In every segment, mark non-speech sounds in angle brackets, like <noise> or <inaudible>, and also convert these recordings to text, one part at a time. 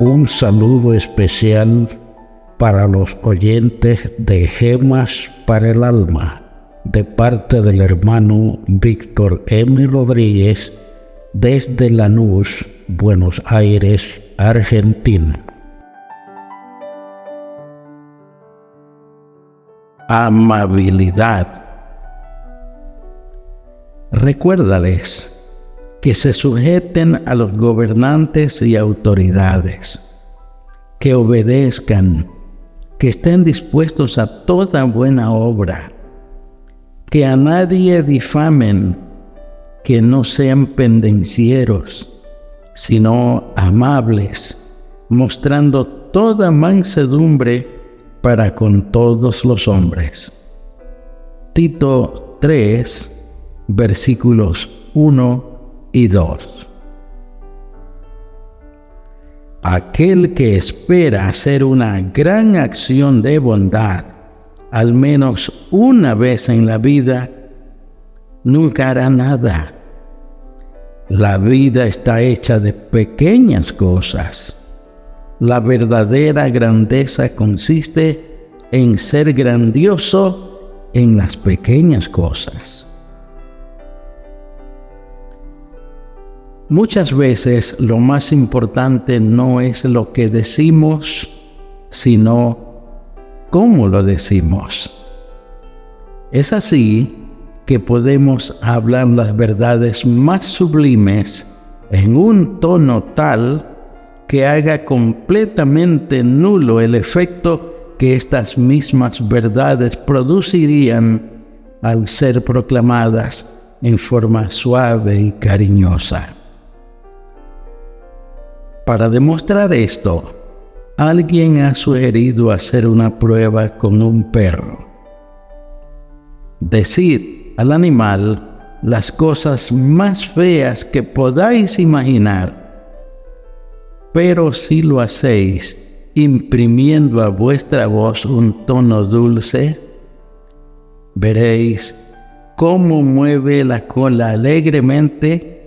Un saludo especial para los oyentes de Gemas para el Alma, de parte del hermano Víctor M. Rodríguez, desde Lanús, Buenos Aires, Argentina. Amabilidad. Recuérdales que se sujeten a los gobernantes y autoridades, que obedezcan, que estén dispuestos a toda buena obra, que a nadie difamen, que no sean pendencieros, sino amables, mostrando toda mansedumbre para con todos los hombres. Tito 3, versículos 1 y 2. Aquel que espera hacer una gran acción de bondad, al menos una vez en la vida, nunca hará nada. La vida está hecha de pequeñas cosas. La verdadera grandeza consiste en ser grandioso en las pequeñas cosas. Muchas veces lo más importante no es lo que decimos, sino cómo lo decimos. Es así que podemos hablar las verdades más sublimes en un tono tal que haga completamente nulo el efecto que estas mismas verdades producirían al ser proclamadas en forma suave y cariñosa. Para demostrar esto, alguien ha sugerido hacer una prueba con un perro. Decid al animal las cosas más feas que podáis imaginar, pero si lo hacéis imprimiendo a vuestra voz un tono dulce, veréis cómo mueve la cola alegremente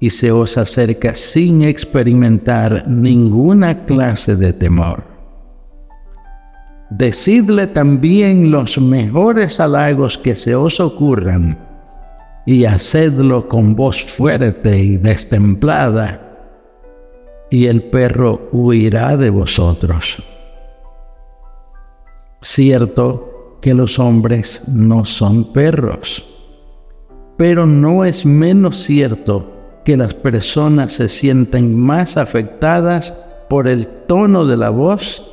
y se os acerca sin experimentar ninguna clase de temor. Decidle también los mejores halagos que se os ocurran y hacedlo con voz fuerte y destemplada, y el perro huirá de vosotros. Cierto que los hombres no son perros, pero no es menos cierto que las personas se sienten más afectadas por el tono de la voz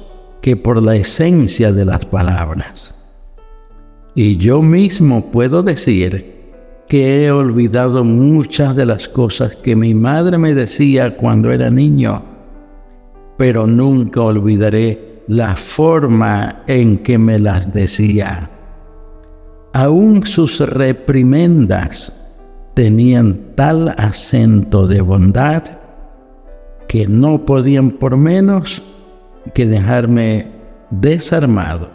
que por la esencia de las palabras. Y yo mismo puedo decir que he olvidado muchas de las cosas que mi madre me decía cuando era niño, pero nunca olvidaré la forma en que me las decía. Aún sus reprimendas tenían tal acento de bondad que no podían por menos que dejarme desarmado.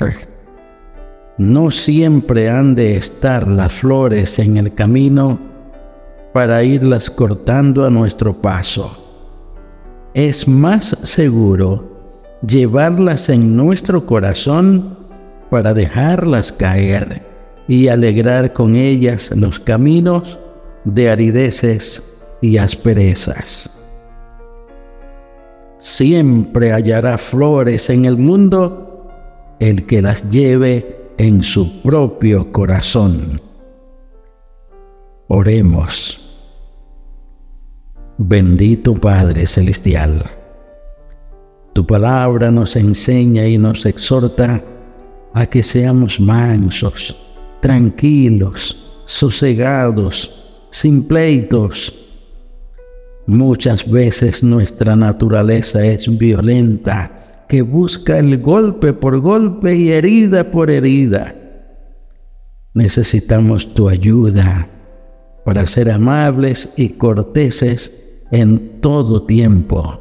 <laughs> No siempre han de estar las flores en el camino para irlas cortando a nuestro paso. Es más seguro llevarlas en nuestro corazón para dejarlas caer y alegrar con ellas los caminos de arideces y asperezas. Siempre hallará flores en el mundo el que las lleve en su propio corazón. Oremos. Bendito Padre Celestial, tu palabra nos enseña y nos exhorta a que seamos mansos tranquilos, sosegados, sin pleitos, Muchas veces nuestra naturaleza es violenta, que busca el golpe por golpe y herida por herida. Necesitamos tu ayuda para ser amables y corteses en todo tiempo.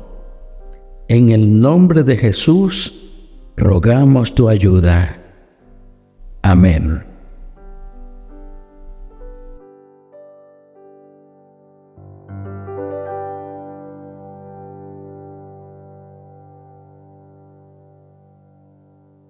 En el nombre de Jesús, rogamos tu ayuda. Amén.